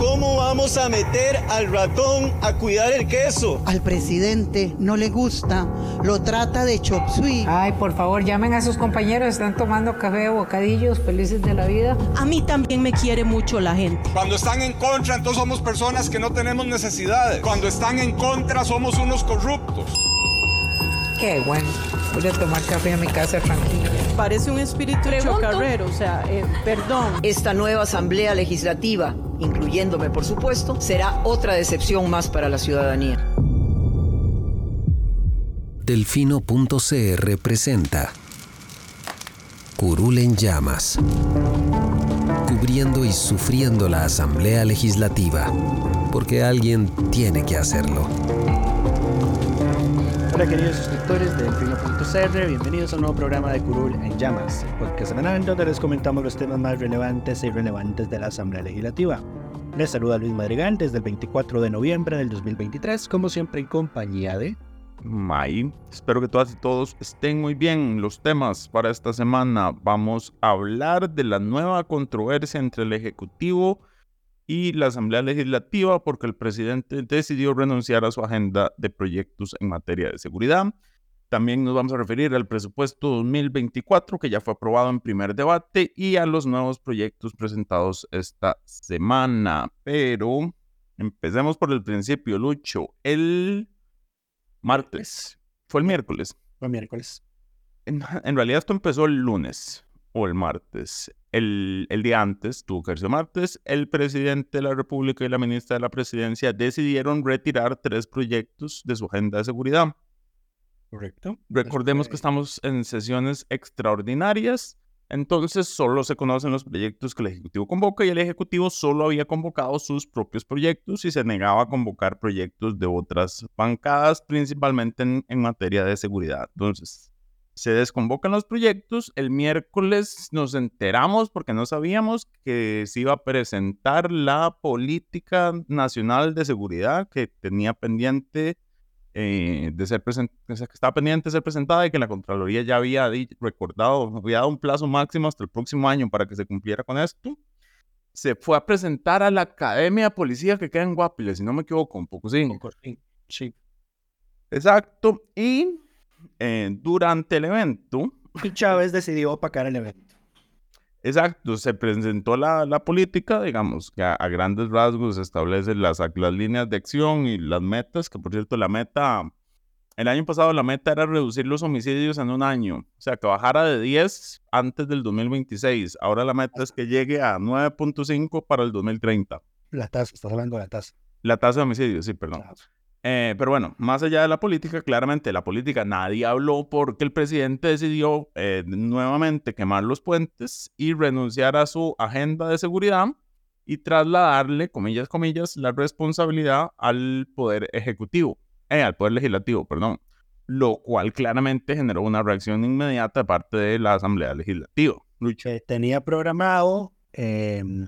¿Cómo vamos a meter al ratón a cuidar el queso? Al presidente no le gusta, lo trata de chop suey. Ay, por favor, llamen a sus compañeros, están tomando café, bocadillos, felices de la vida. A mí también me quiere mucho la gente. Cuando están en contra, entonces somos personas que no tenemos necesidades. Cuando están en contra, somos unos corruptos. Qué bueno. Voy a tomar café a mi casa tranquila. Parece un espíritu chocarrero, o sea, eh, perdón. Esta nueva Asamblea Legislativa, incluyéndome por supuesto, será otra decepción más para la ciudadanía. Delfino.cr presenta Curul en llamas. Cubriendo y sufriendo la Asamblea Legislativa. Porque alguien tiene que hacerlo. Hola queridos suscriptores de Delfino.cr, bienvenidos a un nuevo programa de Curul en Llamas, podcast semanal donde les comentamos los temas más relevantes e irrelevantes de la Asamblea Legislativa. Les saluda Luis Madrigal desde el 24 de noviembre del 2023, como siempre en compañía de... May. Espero que todas y todos estén muy bien. Los temas para esta semana vamos a hablar de la nueva controversia entre el Ejecutivo y la Asamblea Legislativa porque el presidente decidió renunciar a su agenda de proyectos en materia de seguridad. También nos vamos a referir al presupuesto 2024 que ya fue aprobado en primer debate y a los nuevos proyectos presentados esta semana. Pero empecemos por el principio, Lucho. El martes. Fue el miércoles. Fue miércoles. En, en realidad esto empezó el lunes o el martes. El, el, día antes, tuvo que ser martes, el presidente de la República y la ministra de la Presidencia decidieron retirar tres proyectos de su agenda de seguridad. Correcto. Recordemos que estamos en sesiones extraordinarias, entonces solo se conocen los proyectos que el Ejecutivo convoca y el Ejecutivo solo había convocado sus propios proyectos y se negaba a convocar proyectos de otras bancadas, principalmente en, en materia de seguridad. Entonces, se desconvocan los proyectos. El miércoles nos enteramos, porque no sabíamos, que se iba a presentar la política nacional de seguridad que tenía pendiente eh, de ser que estaba pendiente de ser presentada y que la Contraloría ya había recordado, había dado un plazo máximo hasta el próximo año para que se cumpliera con esto. Se fue a presentar a la Academia de Policía que queda en Guapiles, si no me equivoco, un poco sí. Sí. Exacto. Y eh, durante el evento. Y Chávez decidió opacar el evento. Exacto, se presentó la, la política, digamos, que a, a, grandes rasgos establece las, las líneas de acción y las metas, que por cierto la meta, el año pasado la meta era reducir los homicidios en un año, o sea, que bajara de 10 antes del 2026. Ahora la meta es que llegue a 9.5 para el 2030. La tasa, estás hablando de la tasa. La tasa de homicidios, sí, perdón. Claro. Eh, pero bueno, más allá de la política, claramente la política nadie habló porque el presidente decidió eh, nuevamente quemar los puentes y renunciar a su agenda de seguridad y trasladarle, comillas, comillas, la responsabilidad al poder ejecutivo, eh, al poder legislativo, perdón, lo cual claramente generó una reacción inmediata de parte de la Asamblea Legislativa. Lucha. tenía programado em,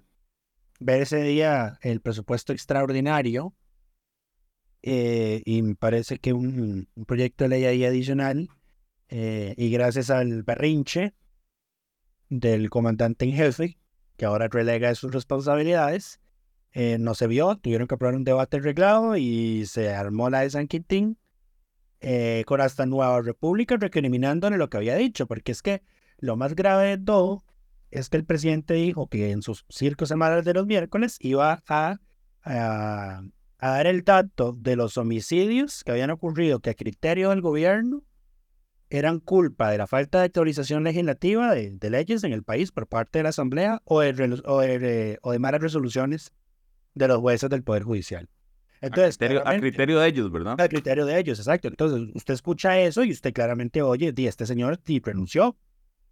ver ese día el presupuesto extraordinario eh, y me parece que un, un, proyecto de ley ahí adicional, eh, y gracias al berrinche del comandante en jefe, que ahora relega sus responsabilidades, eh, no se vio, tuvieron que aprobar un debate arreglado y se armó la de San Quintín eh, con hasta Nueva República recriminándole lo que había dicho, porque es que lo más grave de todo es que el presidente dijo que en sus circos semanales de los miércoles iba a, a a dar el dato de los homicidios que habían ocurrido que a criterio del gobierno eran culpa de la falta de actualización legislativa de, de leyes en el país por parte de la Asamblea o de, o de, o de malas resoluciones de los jueces del Poder Judicial. Entonces, a criterio, a criterio, de ellos, ¿verdad? A criterio de ellos, exacto. Entonces, usted escucha eso y usted claramente oye, di, este señor di, renunció,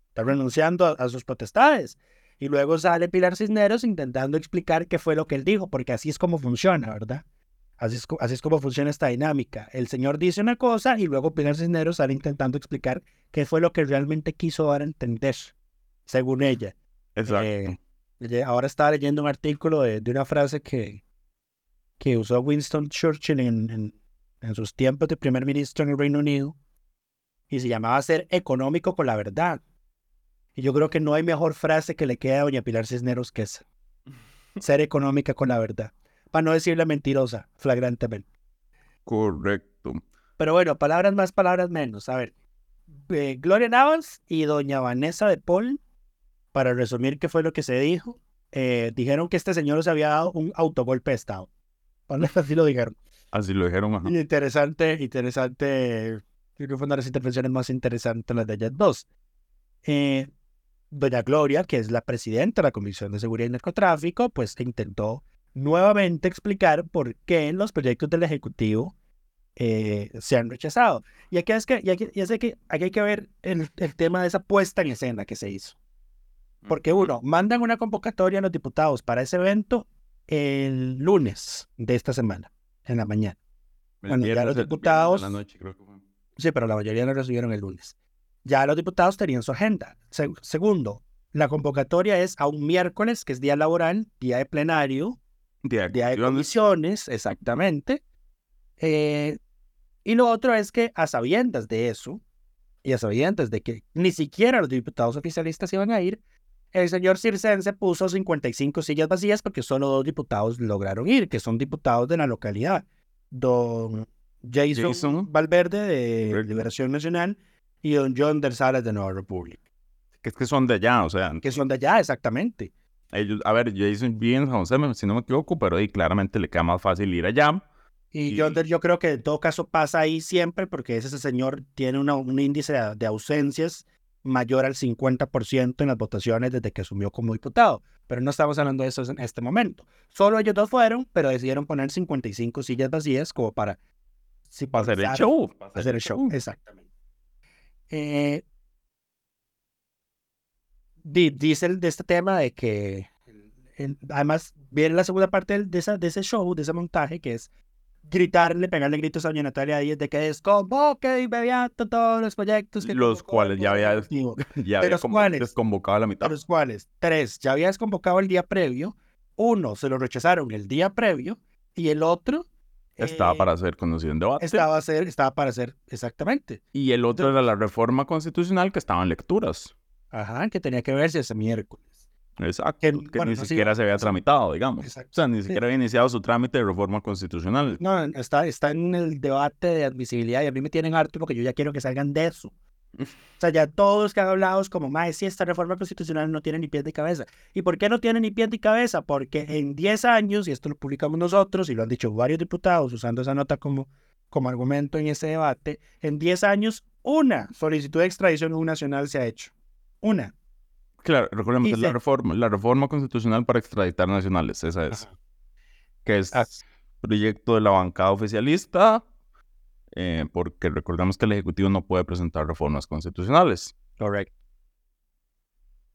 está renunciando a, a sus potestades. Y luego sale Pilar Cisneros intentando explicar qué fue lo que él dijo, porque así es como funciona, ¿verdad? Así es, así es, como funciona esta dinámica. El señor dice una cosa y luego Pilar Cisneros sale intentando explicar qué fue lo que realmente quiso dar a entender, según ella. Exacto. Eh, ahora estaba leyendo un artículo de, de, una frase que, que usó Winston Churchill en, en, en sus tiempos de primer ministro en el Reino Unido y se llamaba ser económico con la verdad. Y yo creo que no hay mejor frase que le quede a doña Pilar Cisneros que esa. Ser económica con la verdad. Para no decirle mentirosa, flagrantemente. Correcto. Pero bueno, palabras más, palabras menos. A ver, eh, Gloria Navas y doña Vanessa de Paul, para resumir qué fue lo que se dijo, eh, dijeron que este señor se había dado un autogolpe de Estado. Así lo dijeron. Así lo dijeron, ajá. Interesante, interesante. Creo que fue una de las intervenciones más interesantes las de ellas dos. Eh, doña Gloria, que es la presidenta de la Comisión de Seguridad y Narcotráfico, pues intentó nuevamente explicar por qué los proyectos del Ejecutivo eh, se han rechazado. Y aquí es que, y aquí, y es que aquí hay que ver el, el, tema de esa puesta en escena que se hizo. Porque uno, mandan una convocatoria a los diputados para ese evento el lunes de esta semana, en la mañana. El bueno, ya los diputados, en la noche, creo que fue. sí, pero la mayoría lo recibieron el lunes. Ya los diputados tenían su agenda. Se- segundo, la convocatoria es a un miércoles, que es día laboral, día de plenario, De día de comisiones, exactamente. Eh, y lo otro es que a sabiendas de eso, y a sabiendas de que ni siquiera los diputados oficialistas iban a ir, el señor Circense puso 55 sillas vacías porque solo dos diputados lograron ir, que son diputados de la localidad. Don Jason, Jason. Valverde de Correcto. Liberación Nacional y don John del Salas de Nueva República, Que que son de allá, o sea, que son de allá exactamente. Ellos, a ver, Jason vive en San José, si no me equivoco, pero ahí claramente le queda más fácil ir allá. Y Y- yo, yo creo que en todo caso pasa ahí siempre porque ese señor tiene una- un índice de, de ausencias mayor al 50% en las votaciones desde que asumió como diputado. Pero no estamos hablando de eso en este momento. Solo ellos dos fueron, pero decidieron poner 55 sillas vacías como para... Sí, Para hacer el show. para hacer el show, exactamente. Eh, di- dice el- de este tema de que, en- además, viene la segunda parte de, esa, de ese show, de ese montaje, que es gritarle, pegarle gritos a doña Natalia Díaz de que desconvoque de inmediato todos los proyectos que Los cuales el ya había-. Ya ¿De había los cuales? desconvocado a la mitad. ¿De los cuales? Tres, ya habías convocado el día previo, uno se lo rechazaron el día previo, y el otro... Estaba eh, para ser conocido en debate. Estaba, a ser, estaba para ser, exactamente. Y el otro era la reforma constitucional que estaba en lecturas. Ajá, que tenía que verse ese miércoles. Exacto. Que, Que, bueno, ni no, sí, siquiera se había tramitado, digamos. Exacto. O sea, ni siquiera había iniciado su trámite de reforma constitucional. No, está, está en el debate de admisibilidad y a mí me tienen harto porque yo ya quiero que salgan de eso. O sea, ya todos que han hablado es como, más si esta reforma constitucional no tiene ni pies ni cabeza. ¿Y por qué no tiene ni pies ni cabeza? Porque en 10 años, y esto lo publicamos nosotros y lo han dicho varios diputados usando esa nota como, como argumento en ese debate, en 10 años una solicitud de extradición nacional se ha hecho. Una. Claro, recordemos, Y es la reforma, la reforma constitucional para extraditar nacionales, esa es. Ajá. Que es Ah. proyecto de la bancada oficialista, eh, porque recordemos que el Ejecutivo no puede presentar reformas constitucionales. Correcto.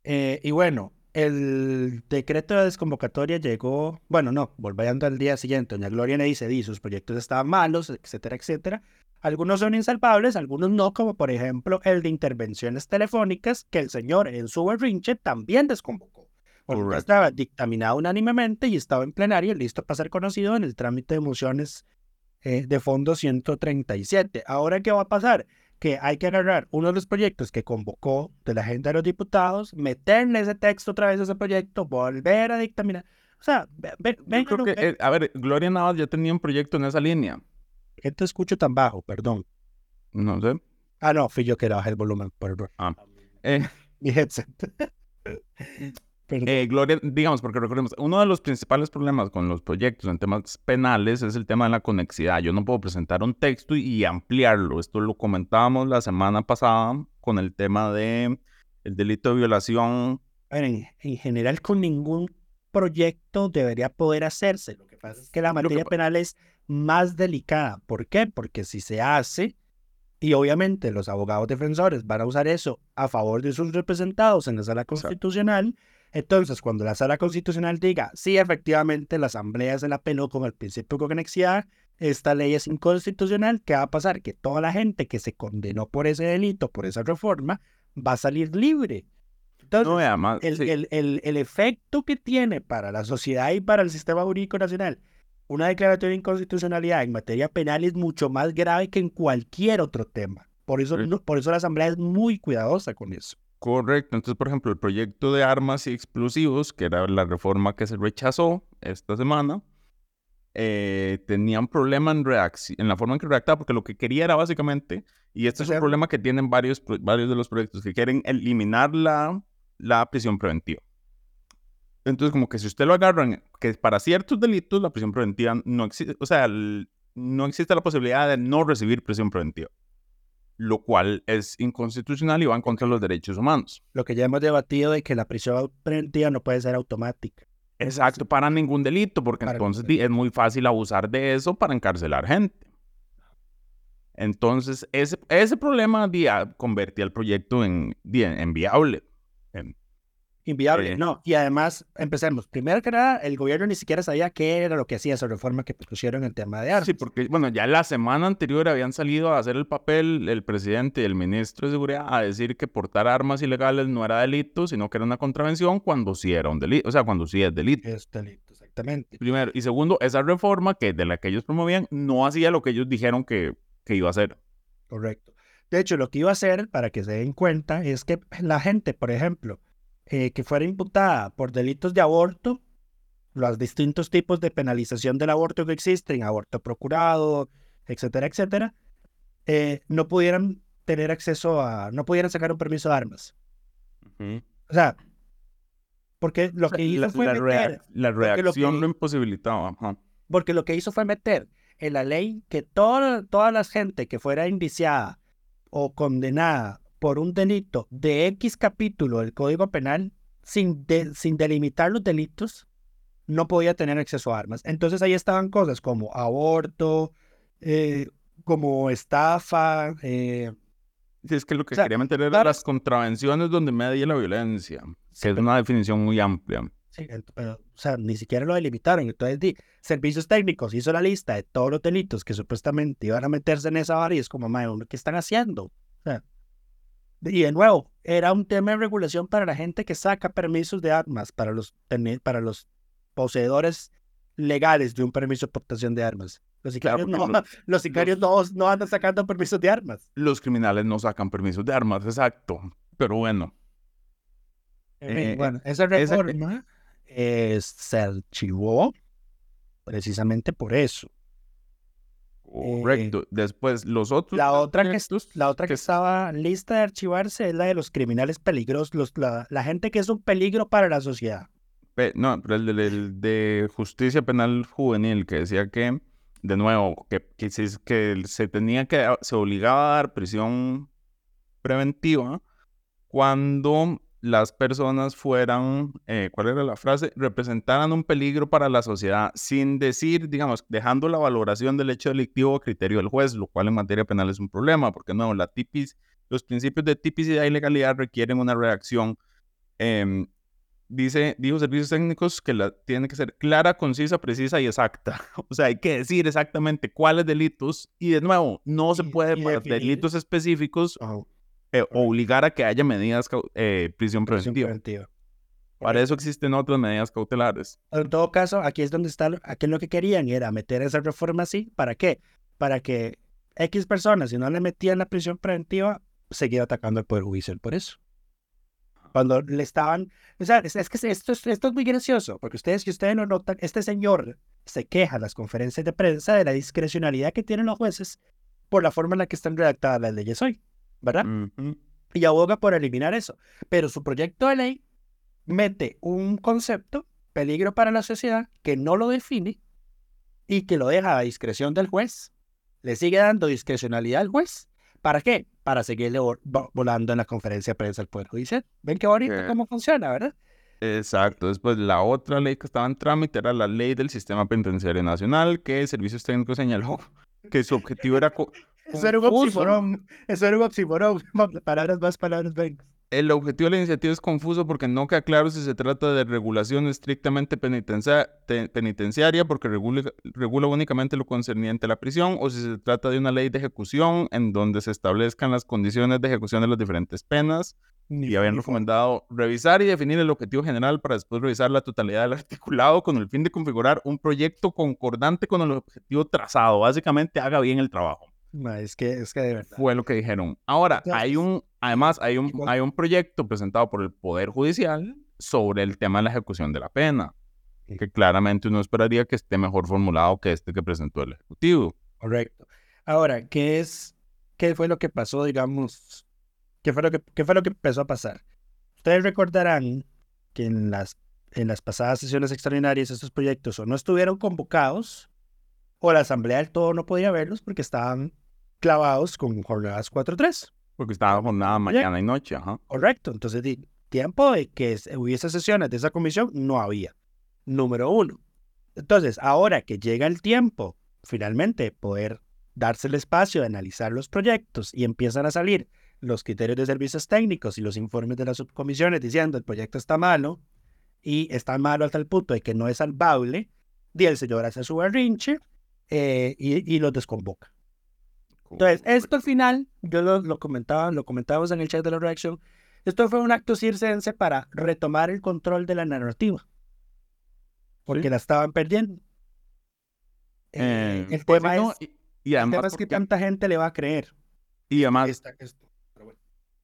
Eh, y bueno, el decreto de desconvocatoria llegó, bueno, no, volviendo al día siguiente, doña Gloria le dice, di, sus proyectos estaban malos, etcétera, etcétera. Algunos son insalvables, algunos no, como por ejemplo el de intervenciones telefónicas, que el señor en su berrinche también desconvocó. Porque estaba dictaminado unánimemente y estaba en plenario, listo para ser conocido en el trámite de mociones eh, de fondo 137. Ahora, ¿qué va a pasar? Que hay que agarrar uno de los proyectos que convocó de la agenda de los diputados, meterle ese texto otra vez a ese proyecto, volver a dictaminar. O sea, ve, ve, Yo vengan, creo que, ve- eh, a ver, Gloria Navas ya tenía un proyecto en esa línea. ¿Qué te escucho tan bajo? Perdón. No sé. Ah, no, fui yo que le bajé el volumen error. Ah. Eh, Mi headset. Eh, Gloria, digamos, porque recordemos, uno de los principales problemas con los proyectos en temas penales es el tema de la conexidad. Yo no puedo presentar un texto y ampliarlo. Esto lo comentábamos la semana pasada con el tema de el delito de violación. A ver, en, en general, con ningún proyecto debería poder hacerse. Lo que pasa es que la que materia pa- penal es más delicada. ¿Por qué? Porque si se hace, y obviamente los abogados defensores van a usar eso a favor de sus representados en la sala constitucional, entonces cuando la sala constitucional diga, sí, efectivamente, la asamblea se la peló con el principio de conexidad, esta ley es inconstitucional, ¿qué va a pasar? Que toda la gente que se condenó por ese delito, por esa reforma, va a salir libre. Entonces, No, además, el, sí, el, el, el efecto que tiene para la sociedad y para el sistema jurídico nacional una declaratoria de inconstitucionalidad en materia penal es mucho más grave que en cualquier otro tema. Por eso, Sí. no- por eso la Asamblea es muy cuidadosa con eso. Correcto. Entonces, por ejemplo, el proyecto de armas y explosivos, que era la reforma que se rechazó esta semana, eh, tenía un problema en, en la forma en que redactaba, porque lo que quería era básicamente, y este O es un problema que tienen varios, varios de los proyectos, que quieren eliminar la, la prisión preventiva. Entonces, como que si usted lo agarran, que para ciertos delitos la prisión preventiva no existe, o sea, el- no existe la posibilidad de no recibir prisión preventiva, lo cual es inconstitucional y va en contra de los derechos humanos. Lo que ya hemos debatido de que la prisión preventiva no puede ser automática. Exacto, para ningún delito, porque Para entonces es muy fácil abusar de eso para encarcelar gente. Entonces, ese, ese problema ah, convertía el proyecto en, en- en viable. En- Inviable, no. Y además, empecemos. Primero que nada, el gobierno ni siquiera sabía qué era lo que hacía esa reforma que pusieron en el tema de armas. Sí, porque, bueno, ya la semana anterior habían salido a hacer el papel el presidente y el ministro de Seguridad a decir que portar armas ilegales no era delito, sino que era una contravención cuando sí era un delito, o sea, cuando sí es delito. Es delito, exactamente. Primero. Y segundo, esa reforma que de la que ellos promovían no hacía lo que ellos dijeron que, que iba a hacer. Correcto. De hecho, lo que iba a hacer, para que se den cuenta, es que la gente, por ejemplo, eh, que fuera imputada por delitos de aborto, los distintos tipos de penalización del aborto que existen, aborto procurado, etcétera, etcétera, eh, no pudieran tener acceso a, no pudieran sacar un permiso de armas. O sea, porque lo que hizo la, fue la meter, rea- la porque lo reacción que- lo imposibilitaba. ajá. porque lo que hizo fue meter en la ley que toda, toda la gente que fuera indiciada o condenada por un delito de X capítulo del Código Penal, sin, de- sin delimitar los delitos, no podía tener acceso a armas. Entonces ahí estaban cosas como aborto, eh, como estafa, eh, Sí, es que lo que O sea, quería meter era claro. las contravenciones donde media la violencia, que es una definición muy amplia. Sí, pero, o sea, ni siquiera lo delimitaron. Entonces, di, servicios técnicos hizo la lista de todos los delitos que supuestamente iban a meterse en esa vara y es como, uno, ¿qué están haciendo? O sea, y de nuevo, era un tema de regulación para la gente que saca permisos de armas, para los, para los poseedores legales de un permiso de portación de armas. Los sicarios, no, los sicarios no, no andan sacando permisos de armas. Los criminales no sacan permisos de armas, exacto. Pero bueno, Eh, Eh, bueno, esa esa- reforma eh, se archivó precisamente por eso. Correcto. Después, los otros. La otra que, la otra que estaba lista de archivarse es la de los criminales peligrosos, los, la, la gente que es un peligro para la sociedad. Pe- No, pero el de, el de justicia penal juvenil, que decía que, de nuevo, que, que, se, que se tenía que, se obligaba a dar prisión preventiva cuando las personas fueran, eh, ¿cuál era la frase? Representaran un peligro para la sociedad, sin decir, digamos, dejando la valoración del hecho delictivo a criterio del juez, lo cual en materia penal es un problema, porque no, la tipis, los principios de tipicidad y legalidad requieren una reacción em, dice, dijo servicios técnicos que la tiene que ser clara, concisa, precisa y exacta. O sea, hay que decir exactamente cuáles delitos y de nuevo, no se puede para delitos específicos eh, obligar a que haya medidas, eh, prisión Prisión preventiva. preventiva. Para eso existen otras medidas cautelares. En todo caso, aquí es donde está, aquí lo que querían era meter esa reforma así. ¿Para qué? Para que X personas, si no le metían la prisión preventiva, seguía atacando al Poder Judicial por eso. Cuando le estaban, o sea, es, es que esto es, esto es muy gracioso, porque ustedes, si ustedes no notan, este señor se queja en las conferencias de prensa de la discrecionalidad que tienen los jueces por la forma en la que están redactadas las leyes hoy, ¿verdad? Y aboga por eliminar eso. Pero su proyecto de ley mete un concepto, peligro para la sociedad, que no lo define y que lo deja a discreción del juez. Le sigue dando discrecionalidad al juez. ¿Para qué? Para seguirle vo- vo- volando en la conferencia de prensa al Poder Judicial. ¿Ven qué bonito Eh. cómo funciona, verdad? Exacto. Después, la otra ley que estaba en trámite era la ley del Sistema Penitenciario Nacional, que Servicios Técnicos señaló que su objetivo era Eso era un oxímoron. Eso era un oxímoron. Palabras más, palabras menos. El objetivo de la iniciativa es confuso porque no queda claro si se trata de regulación estrictamente penitencia- te- penitenciaria, porque regula, regula únicamente lo concerniente a la prisión, o si se trata de una ley de ejecución en donde se establezcan las condiciones de ejecución de las diferentes penas, y habían recomendado revisar y definir el objetivo general para después revisar la totalidad del articulado con el fin de configurar un proyecto concordante con el objetivo trazado. Básicamente, haga bien el trabajo. Es que, es que de verdad. Fue lo que dijeron. Ahora, hay un, además, hay un, hay un proyecto presentado por el Poder Judicial sobre el tema de la ejecución de la pena, que claramente uno esperaría que esté mejor formulado que este que presentó el Ejecutivo. Correcto. Ahora, ¿qué es, qué fue lo que pasó, digamos, qué fue lo que, qué fue lo que empezó a pasar? Ustedes recordarán que en las, en las pasadas sesiones extraordinarias estos proyectos o no estuvieron convocados o la Asamblea del Todo no podía verlos porque estaban clavados con jornadas 4-3. Porque estaban jornada mañana y noche, ajá. Correcto. Entonces, tiempo de que hubiese sesiones de esa comisión no había. Número uno. Entonces, ahora que llega el tiempo, finalmente, poder darse el espacio de analizar los proyectos y empiezan a salir los criterios de servicios técnicos y los informes de las subcomisiones diciendo el proyecto está malo y está malo hasta el punto de que no es salvable, y el señor hace su berrinche eh, y, y los desconvoca. Entonces, esto al final, yo lo, comentaba, lo comentábamos en el chat de la reacción, esto fue un acto circense para retomar el control de la narrativa, porque la estaban perdiendo. Eh, el, pues tema es, y, además que tanta gente le va a creer. Y además,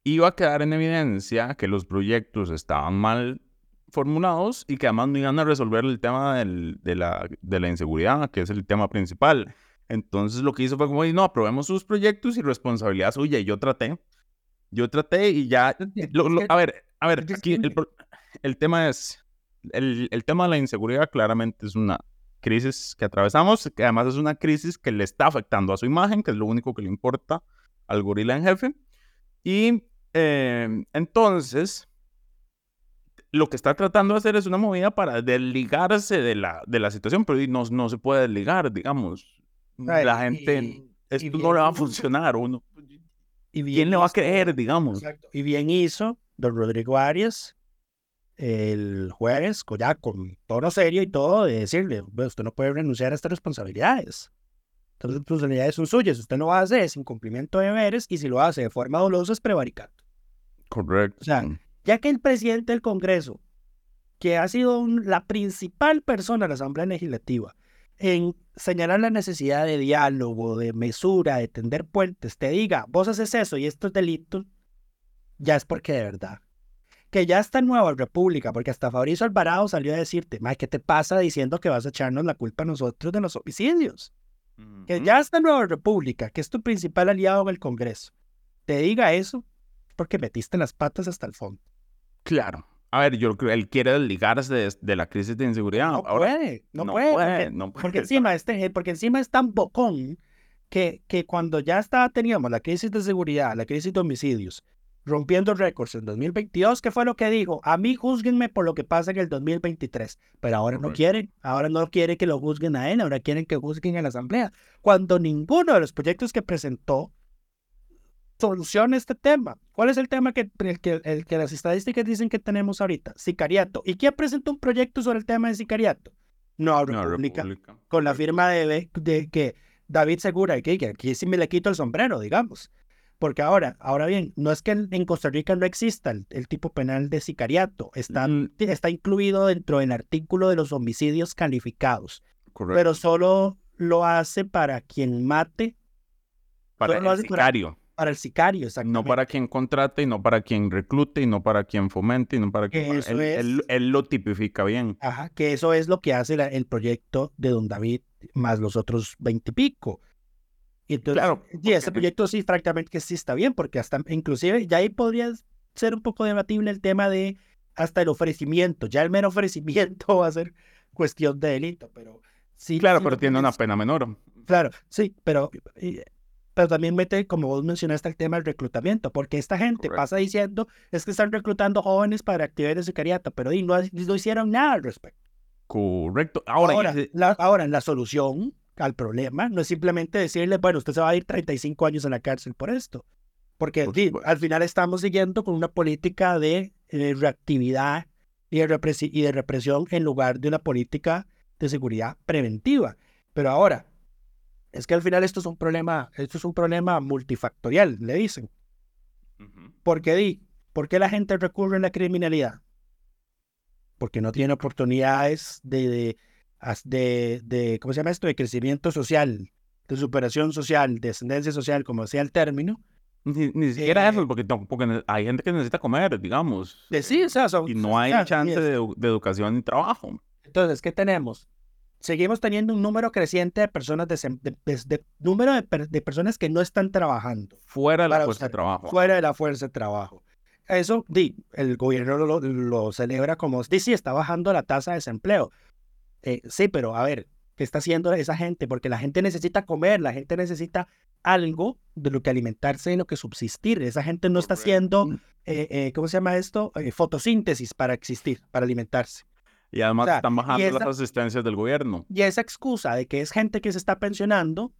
iba a quedar en evidencia que los proyectos estaban mal formulados y que además no iban a resolver el tema de, la, de la inseguridad, que es el tema principal. Entonces lo que hizo fue como, no, aprobemos sus proyectos y responsabilidad suya. Y yo traté, yo traté y ya, a ver, a ver, aquí el, tema es, el, el, tema de la inseguridad claramente es una crisis que atravesamos, que además es una crisis que le está afectando a su imagen, que es lo único que le importa al gorila en jefe. Y em, entonces, lo que está tratando de hacer es una movida para desligarse de la, de la situación, pero no, no se puede desligar, digamos. La gente, esto no le va a funcionar. Uno, y bien, ¿Quién le va a creer, digamos? Y bien hizo don Rodrigo Arias el jueves, ya con tono serio y todo, de decirle, usted no puede renunciar a estas responsabilidades. Estas responsabilidades son suyas, usted no va a hacer es incumplimiento de deberes y si lo hace de forma dolosa es prevaricato. Correcto. O sea, ya que el presidente del Congreso, que ha sido la principal persona de la Asamblea Legislativa en señalar la necesidad de diálogo, de mesura, de tender puentes, te diga, vos haces eso y esto es delito, ya es porque de verdad. Que ya está en Nueva República, porque hasta Fabricio Alvarado salió a decirte, ¿qué te pasa diciendo que vas a echarnos la culpa a nosotros de los homicidios? Que ya está en Nueva República, que es tu principal aliado en el Congreso. Te diga eso porque metiste las patas hasta el fondo. Claro. A ver, yo creo que él quiere desligarse de, la crisis de inseguridad. No puede, no, puede, porque, encima este, porque encima es tan bocón que, que cuando ya estaba, teníamos la crisis de seguridad, la crisis de homicidios, rompiendo récords en 2022, ¿qué fue lo que dijo? A mí juzguenme por lo que pasa en el 2023, pero ahora no quieren, ahora no quiere que lo juzguen a él, ahora quieren que juzguen a la Asamblea, cuando ninguno de los proyectos que presentó soluciona este tema. ¿Cuál es el tema que, el, que, el que las estadísticas dicen que tenemos ahorita? Sicariato. ¿Y quién presentó un proyecto sobre el tema de sicariato? No, República, con la firma de, de, que David Segura, que, que aquí sí me le quito el sombrero, digamos. Porque ahora, ahora bien, no es que en Costa Rica no exista el, tipo penal de sicariato, está, está incluido dentro del artículo de los homicidios calificados, pero solo lo hace para quien mate. Para el sicario para el sicario. No para quien contrate, y no para quien reclute, y no para quien fomente, y no para quien... él, él, lo tipifica bien. Ajá, que eso es lo que hace el proyecto de Don David, más los otros veintipico. Y entonces, claro, y ese proyecto sí, francamente, que sí está bien, porque hasta, inclusive, ya ahí podría ser un poco debatible el tema de hasta el ofrecimiento. Ya el mero ofrecimiento va a ser cuestión de delito, pero sí. Claro, pero tiene una pena menor. Claro, sí, pero pero también mete, como vos mencionaste, el tema del reclutamiento, porque esta gente pasa diciendo es que están reclutando jóvenes para actividades de sicariato, pero no, no hicieron nada al respecto. Correcto. Ahora, ahora, la, ahora, la solución al problema no es simplemente decirle, bueno, usted se va a ir 35 años en la cárcel por esto, porque al final estamos siguiendo con una política de eh, reactividad y de, y de represión en lugar de una política de seguridad preventiva. Pero ahora, es que al final esto es un problema, esto es un problema multifactorial, le dicen. Porque di, ¿por qué la gente recurre a la criminalidad? Porque no tiene oportunidades de, de, de, de- ¿cómo se llama esto? De crecimiento social, de superación social, de ascendencia social, como sea el término. Ni, ni siquiera Eh, eso, porque, hay gente que necesita comer, digamos. De sí, o sea, son- Y no hay o sea, chance de, de educación ni trabajo. Entonces, ¿qué tenemos? Seguimos teniendo un número creciente de personas, de, de- de- número de, per- de personas que no están trabajando Fuera de la fuerza de trabajo. fuera de la fuerza de trabajo. Eso, di, el gobierno lo, lo celebra como, di, sí, está bajando la tasa de desempleo. Eh, sí, pero a ver, ¿qué está haciendo esa gente? Porque la gente necesita comer, la gente necesita algo de lo que alimentarse y lo que subsistir. Esa gente no está haciendo, eh, eh, ¿cómo se llama esto? Eh, fotosíntesis para existir, para alimentarse. Y además O sea, están bajando esa- las asistencias del gobierno. Y esa excusa de que es gente que se está pensionando,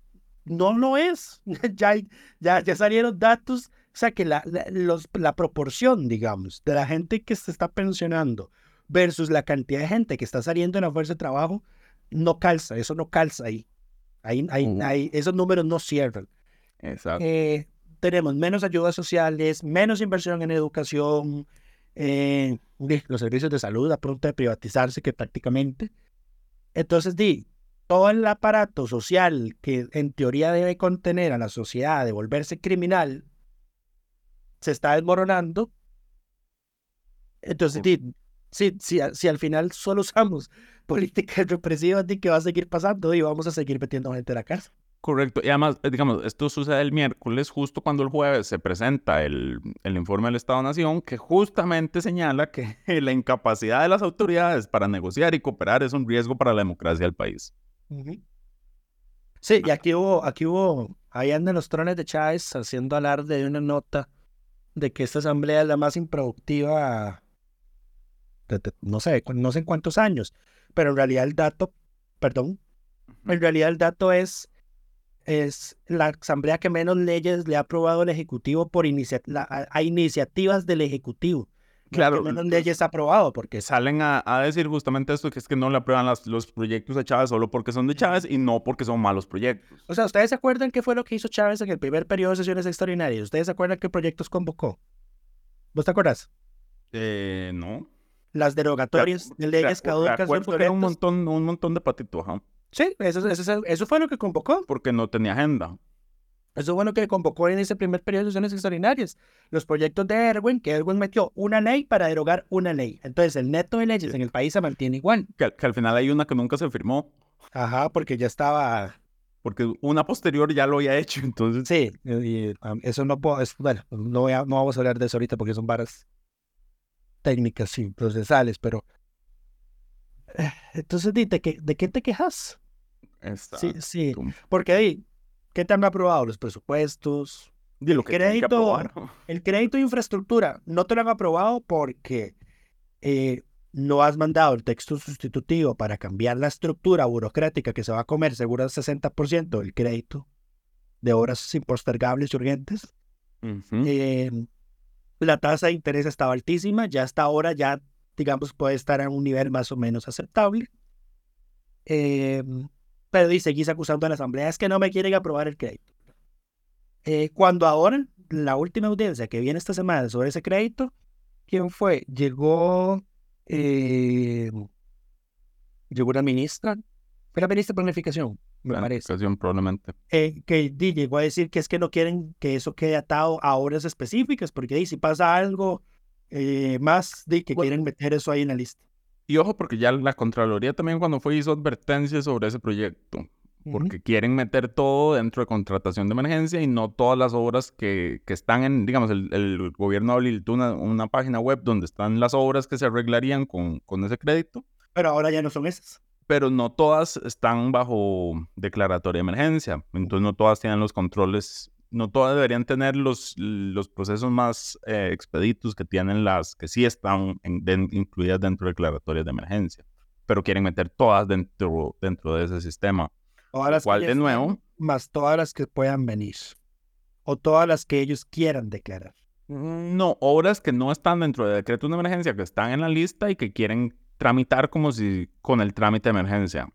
no lo es. ya, ya, ya salieron datos, o sea que la, la, los- la proporción, digamos, de la gente que se está pensionando versus la cantidad de gente que está saliendo en la fuerza de trabajo, no calza, eso no calza ahí. Ahí, ahí, Ujú. ahí- esos números no cierran. Exacto. Eh, tenemos menos ayudas sociales, menos inversión en educación, eh, los servicios de salud a punto de privatizarse que prácticamente. Entonces, di, todo el aparato social que en teoría debe contener a la sociedad de volverse criminal se está desmoronando. Entonces, di, si, si, si al final solo usamos políticas represivas, di, ¿qué va a seguir pasando? Y vamos a seguir metiendo gente a la cárcel. Correcto. Y además, eh, digamos, esto sucede el miércoles, justo cuando el jueves se presenta el, el informe del Estado-Nación, que justamente señala que la incapacidad de las autoridades para negociar y cooperar es un riesgo para la democracia del país. Sí, y aquí hubo, aquí hubo, ahí andan los trones de Chávez haciendo alarde de una nota de que esta asamblea es la más improductiva, de- de- no sé, no sé en cuántos años, pero en realidad el dato, perdón, en realidad el dato es, es la asamblea que menos leyes le ha aprobado el Ejecutivo por inicia- la- a, a iniciativas del Ejecutivo. Claro, que menos leyes ha aprobado, porque Salen a, a decir justamente esto, que es que no le aprueban las- los proyectos de Chávez solo porque son de Chávez y no porque son malos proyectos. O sea, ¿ustedes se acuerdan qué fue lo que hizo Chávez en el primer periodo de sesiones extraordinarias? ¿Ustedes se acuerdan qué proyectos convocó? ¿Vos te acuerdas? Eh, no. Las derogatorias de leyes caducas un montón, un montón de patitos, ajá, Sí, eso, eso, eso fue lo que convocó. porque no tenía agenda. Eso fue lo que convocó en ese primer periodo de sesiones extraordinarias. Los proyectos de Erwin, que Erwin metió una ley para derogar una ley. Entonces, el neto de leyes Sí. en el país se mantiene igual. Que, al- que al final hay una que nunca se firmó, Ajá, porque ya estaba... porque una posterior ya lo había hecho, entonces... Sí, y, um, eso no puedo... es- bueno, no, voy a- no vamos a hablar de eso ahorita porque son varas técnicas y procesales, pero... eh, Entonces, ¿de qué, ¿de qué te quejas? Está- Sí, sí. Porque ahí, ¿qué te han aprobado? Los presupuestos, Di lo que que crédito- aprobar. El crédito de infraestructura no te lo han aprobado porque eh, no has mandado el texto sustitutivo para cambiar la estructura burocrática que se va a comer seguro el 60% del crédito de obras impostergables y urgentes. Ujú. Eh, la tasa de interés estaba altísima, ya hasta ahora ya, digamos, puede estar a un nivel más o menos aceptable. Eh, pero y seguís acusando a la Asamblea, es que no me quieren aprobar el crédito. Eh, cuando ahora, la última audiencia que viene esta semana sobre ese crédito, ¿quién fue? Llegó, eh, llegó una ministra, fue la ministra de Planificación, me parece Planificación, probablemente. eh, que llegó a decir que es que no quieren que eso quede atado a horas específicas, porque si pasa algo eh, más, di, que Bueno. quieren meter eso ahí en la lista. Y ojo, porque ya la Contraloría también cuando fue hizo advertencias sobre ese proyecto, porque quieren meter todo dentro de contratación de emergencia y no todas las obras que, que están en, digamos, el, el gobierno habilitó una, una página web donde están las obras que se arreglarían con, con ese crédito, Pero ahora ya no son esas. pero no todas están bajo declaratoria de emergencia, entonces no todas tienen los controles, no todas deberían tener los, los procesos más eh, expeditos que tienen las que sí están en- incluidas dentro de declaratorias de emergencia, pero quieren meter todas dentro, dentro de ese sistema. Todas de nuevo. Más todas las que puedan venir. O todas las que ellos quieran declarar. No, obras que no están dentro de decretos de emergencia, que están en la lista y que quieren tramitar como si con el trámite de emergencia.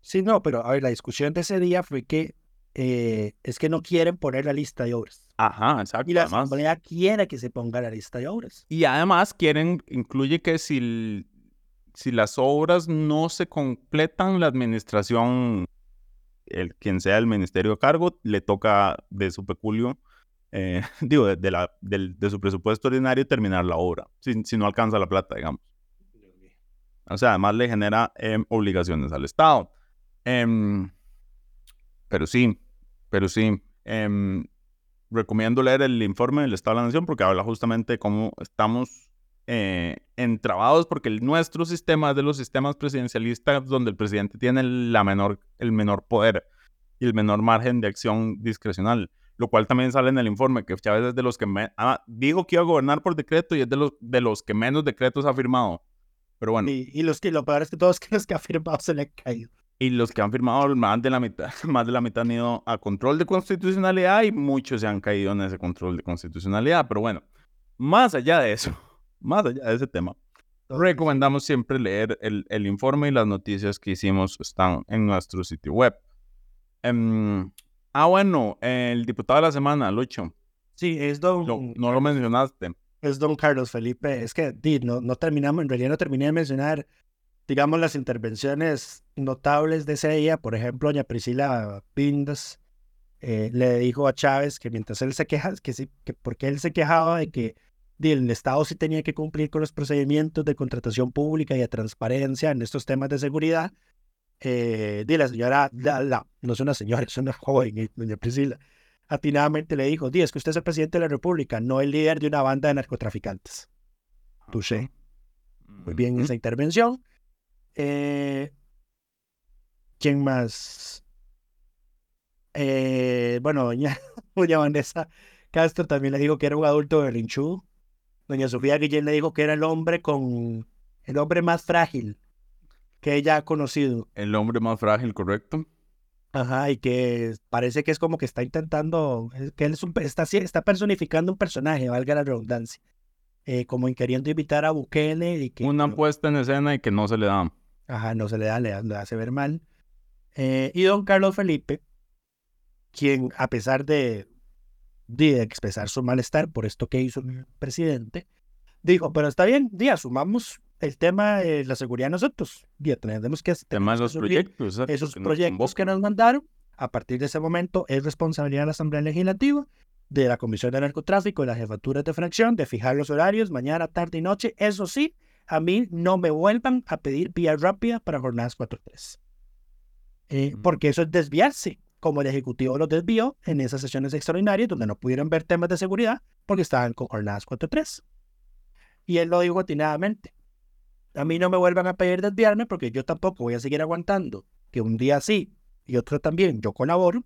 Sí, no, pero a ver, la discusión de ese día fue que eh, es que no quieren poner la lista de obras. Ajá, exacto. Y la además. Asamblea quiere que se ponga la lista de obras. Y además quieren, incluye que si, si las obras no se completan, la administración, el, quien sea el ministerio a cargo, le toca de su peculio, eh, digo, de, de la, del- de su presupuesto ordinario terminar la obra, si, si no alcanza la plata, digamos. O sea, además le genera em, obligaciones al Estado. Em, pero sí, pero sí. em, recomiendo leer el informe del Estado de la Nación porque habla justamente de cómo estamos eh, entrabados porque el- nuestro sistema es de los sistemas presidencialistas donde el presidente tiene la menor, el menor poder y el menor margen de acción discrecional, lo cual también sale en el informe que Chávez es de los que me- ah, dijo que iba a gobernar por decreto y es de los, de los que menos decretos ha firmado. Pero bueno, Y, y los que lo peor es que todos los que ha firmado se le han caído. Y los que han firmado más de la mitad, más de la mitad han ido a control de constitucionalidad y muchos se han caído en ese control de constitucionalidad. Pero bueno, más allá de eso, más allá de ese tema, recomendamos siempre leer el, el informe y las noticias que hicimos están en nuestro sitio web. Em, ah, bueno, el diputado de la semana, Lucho, Sí, es don, lo- no lo mencionaste. es don Carlos Felipe. Es que no, no terminamos, en realidad no terminé de mencionar, digamos, las intervenciones notables de ese día. Por ejemplo, doña Priscila Pindas eh, le dijo a Chávez que mientras él se queja, que sí, que porque él se quejaba de que el Estado sí tenía que cumplir con los procedimientos de contratación pública y de transparencia en estos temas de seguridad. Eh, la señora, la- la- no es una señora, es una joven, eh, doña Priscila, atinadamente le dijo, di, es que usted es el presidente de la República, no el líder de una banda de narcotraficantes. Touché. Muy bien esa intervención. Eh, ¿Quién más? Eh, bueno, doña, doña Vanessa Castro también le dijo que era un adulto berrinchudo. Doña Sofía Guillén le dijo que era el hombre con el hombre más frágil que ella ha conocido. El hombre más frágil, correcto. Ajá, y que parece que es como que está intentando, que él es un, está, personificando un personaje, valga la redundancia, eh, como en queriendo invitar a Bukele y que Una puesta en escena y que no se le da. Ajá, no se le da, le, le hace ver mal. Eh, y don Carlos Felipe, quien a pesar de, de expresar su malestar por esto que hizo el presidente, dijo, pero está bien, di, asumamos el tema de la seguridad nosotros. Di, tenemos que, de que los proyectos. exacto, esos proyectos que nos mandaron. A partir de ese momento es responsabilidad de la Asamblea Legislativa, de la Comisión de Narcotráfico y las jefaturas de fracción de fijar los horarios mañana, tarde y noche. Eso sí, a mí no me vuelvan a pedir vía rápida para jornadas 4-3. Eh, Mm. porque eso es desviarse, como el Ejecutivo lo desvió en esas sesiones extraordinarias donde no pudieron ver temas de seguridad porque estaban con jornadas 4-3. Y él lo dijo atinadamente. A mí no me vuelvan a pedir desviarme porque yo tampoco voy a seguir aguantando que un día sí y otro también yo colaboro,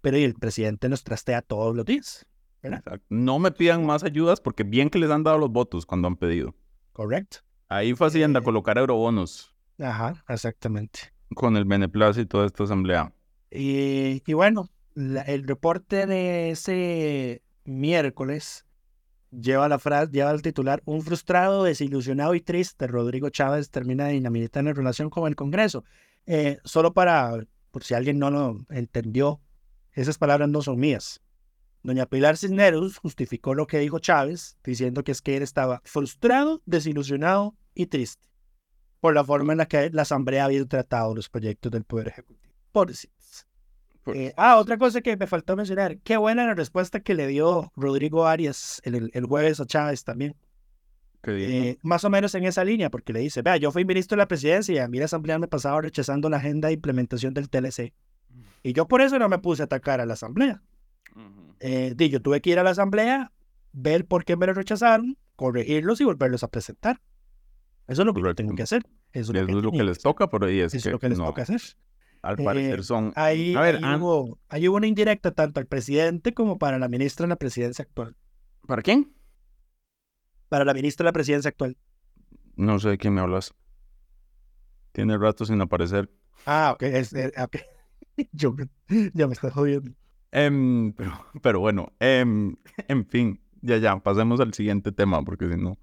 pero y el presidente nos trastea todos los días. No me pidan más ayudas porque bien que les han dado los votos cuando han pedido. Correcto. Ahí fue Hacienda a Eh. colocar eurobonos Ajá, exactamente. con el beneplácito de esta asamblea. Y, y bueno, la- el reporte de ese miércoles lleva la frase, lleva el titular, un frustrado, desilusionado y triste, Rodrigo Chávez termina de dinamitar en relación con el Congreso. Eh, solo para, por si alguien no lo entendió, esas palabras no son mías. Doña Pilar Cisneros justificó lo que dijo Chávez, diciendo que es que él estaba frustrado, desilusionado y triste por la forma en la que la Asamblea había tratado los proyectos del Poder Ejecutivo. Pobrecitos. Por- Eh, ah, otra cosa que me faltó mencionar. Qué buena la respuesta que le dio Rodrigo Arias el, el- jueves a Chávez también. Eh, más o menos en esa línea, porque le dice, vea, yo fui ministro de la presidencia y a mí la asamblea me pasaba rechazando la agenda de implementación del TLC. Y yo por eso no me puse a atacar a la asamblea. Eh, di, yo tuve que ir a la asamblea, ver por qué me lo rechazaron, corregirlos y volverlos a presentar. Eso es lo que yo tengo que hacer. Eso es lo que, es lo que tenía les toca, pero ahí es Eso que, lo que les no, toca hacer. al Eh, parecer son... Ahí, A ver, ahí An- hubo, ahí hubo una indirecta tanto al presidente como para la ministra de la presidencia actual. ¿Para quién? Para la ministra de la presidencia actual. No sé de quién me hablas. Tiene rato sin aparecer. Ah, ok. es- eh, ok. Yo, ya me está jodiendo. Em, pero, pero bueno, em, en fin, ya, ya, pasemos al siguiente tema, porque si no,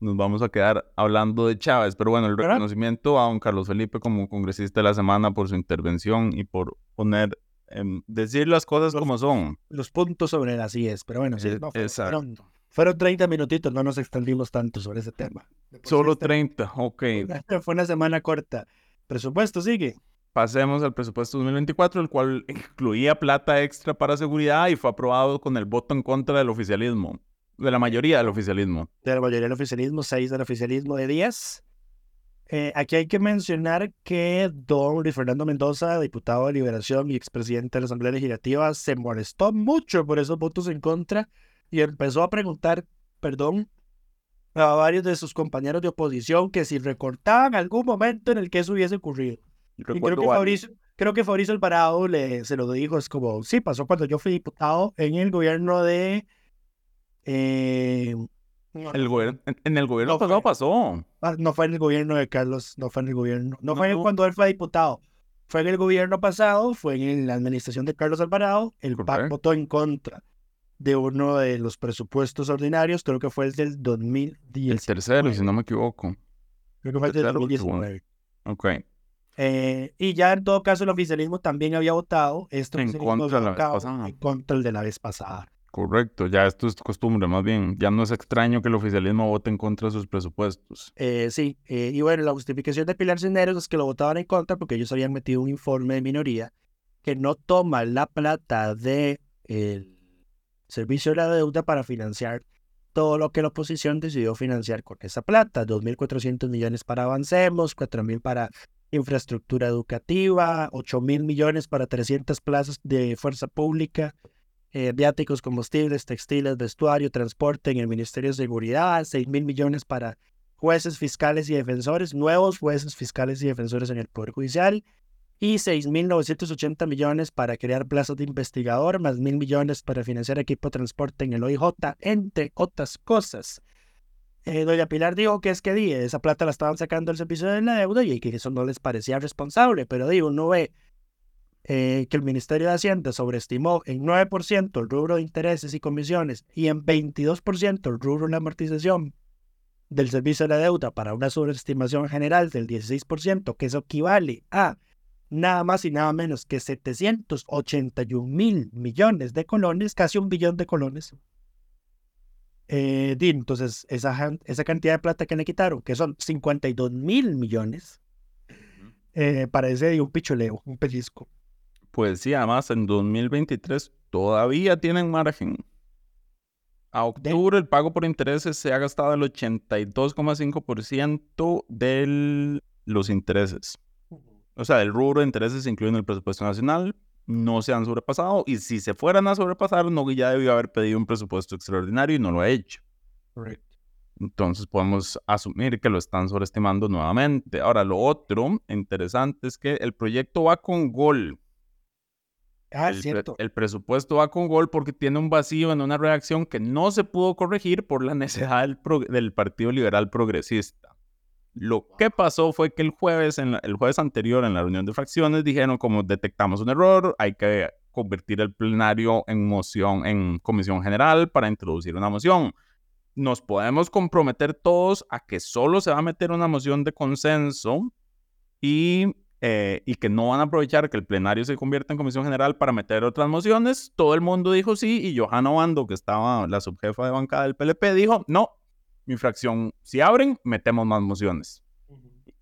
nos vamos a quedar hablando de Chávez. Pero bueno, el reconocimiento a don Carlos Felipe como congresista de la semana por su intervención y por poner em, decir las cosas como son. Los puntos sobre las IES, pero bueno, sí, Eh, no, exacto. fueron- fueron 30 minutitos, no nos extendimos tanto sobre ese tema. Solo este- 30, ok. Fue una semana corta. Presupuesto sigue. Pasemos al presupuesto 2024, el cual incluía plata extra para seguridad y fue aprobado con el voto en contra del oficialismo, de la mayoría del oficialismo. De la mayoría del oficialismo, 6 del oficialismo de 10. Eh, aquí hay que mencionar que don Luis Fernando Mendoza, diputado de Liberación y expresidente de la Asamblea Legislativa, se molestó mucho por esos votos en contra y empezó a preguntar, perdón, a varios de sus compañeros de oposición que si recortaban algún momento en el que eso hubiese ocurrido. Y creo que. Fabricio, creo que Fabricio Alvarado le, se lo dijo, es como, sí, pasó cuando yo fui diputado en el gobierno de... eh, no, El gobierno, en, en el gobierno No pasado pasó. Ah, No fue en el gobierno de Carlos, no fue en el gobierno, no, No, fue cuando él fue diputado, fue en el gobierno pasado, fue en la administración de Carlos Alvarado, el PAC votó en contra de uno de los presupuestos ordinarios, creo que fue el del El 2010, tercero, si no me equivoco. creo que fue el del tercero o el segundo. 2019. Ok. Eh, y ya en todo caso el oficialismo también había votado este En contra de la vez pasada. en contra el de la vez pasada. Correcto, ya esto es costumbre, más bien. Ya no es extraño que el oficialismo vote en contra de sus presupuestos. Eh, sí, eh, y bueno, la justificación de Pilar Cisneros es que lo votaban en contra porque ellos habían metido un informe de minoría que no toma la plata del servicio de la deuda para financiar todo lo que la oposición decidió financiar con esa plata. 2.400 millones para Avancemos, 4.000 para infraestructura educativa, 8.000 millones para 300 plazas de fuerza pública, eh, viáticos, combustibles, textiles, vestuario, transporte en el Ministerio de Seguridad, 6.000 millones para jueces, fiscales y defensores, nuevos jueces, fiscales y defensores en el Poder Judicial, y 6.980 millones para crear plazas de investigador, más 1.000 millones para financiar equipo de transporte en el OIJ, entre otras cosas. Eh, doña Pilar dijo que es que esa plata la estaban sacando del servicio de la deuda y que eso no les parecía responsable, pero digo, uno ve eh, que el Ministerio de Hacienda sobreestimó en 9% el rubro de intereses y comisiones y en 22% el rubro de la amortización del servicio de la deuda para una sobreestimación general del 16%, que eso equivale a nada más y nada menos que 781 mil millones de colones, casi un billón de colones. Eh, entonces, esa, esa cantidad de plata que le quitaron, que son 52 mil millones, eh, parece un picholeo, un pellizco. Pues sí, además en 2023 todavía tienen margen. A octubre el pago por intereses se ha gastado el 82,5% de los intereses. O sea, del rubro de intereses incluyendo el presupuesto nacional no se han sobrepasado y si se fueran a sobrepasar, no ya debió haber pedido un presupuesto extraordinario y no lo ha hecho. Entonces podemos asumir que lo están sobreestimando nuevamente. Ahora, lo otro interesante es que el proyecto va con gol. Ah, el, pre- cierto. el presupuesto va con gol porque tiene un vacío en una redacción que no se pudo corregir por la necesidad del Partido Liberal Progresista. Lo que pasó fue que el jueves, en la- el jueves anterior, en la reunión de fracciones, dijeron como detectamos un error, hay que convertir el plenario en moción, en comisión general para introducir una moción. Nos podemos comprometer todos a que solo se va a meter una moción de consenso y, eh, y que no van a aprovechar que el plenario se convierta en comisión general para meter otras mociones. Todo el mundo dijo sí y Johanna Bando, que estaba la subjefa de bancada del PLP, dijo no, mi fracción, si abren, metemos más mociones.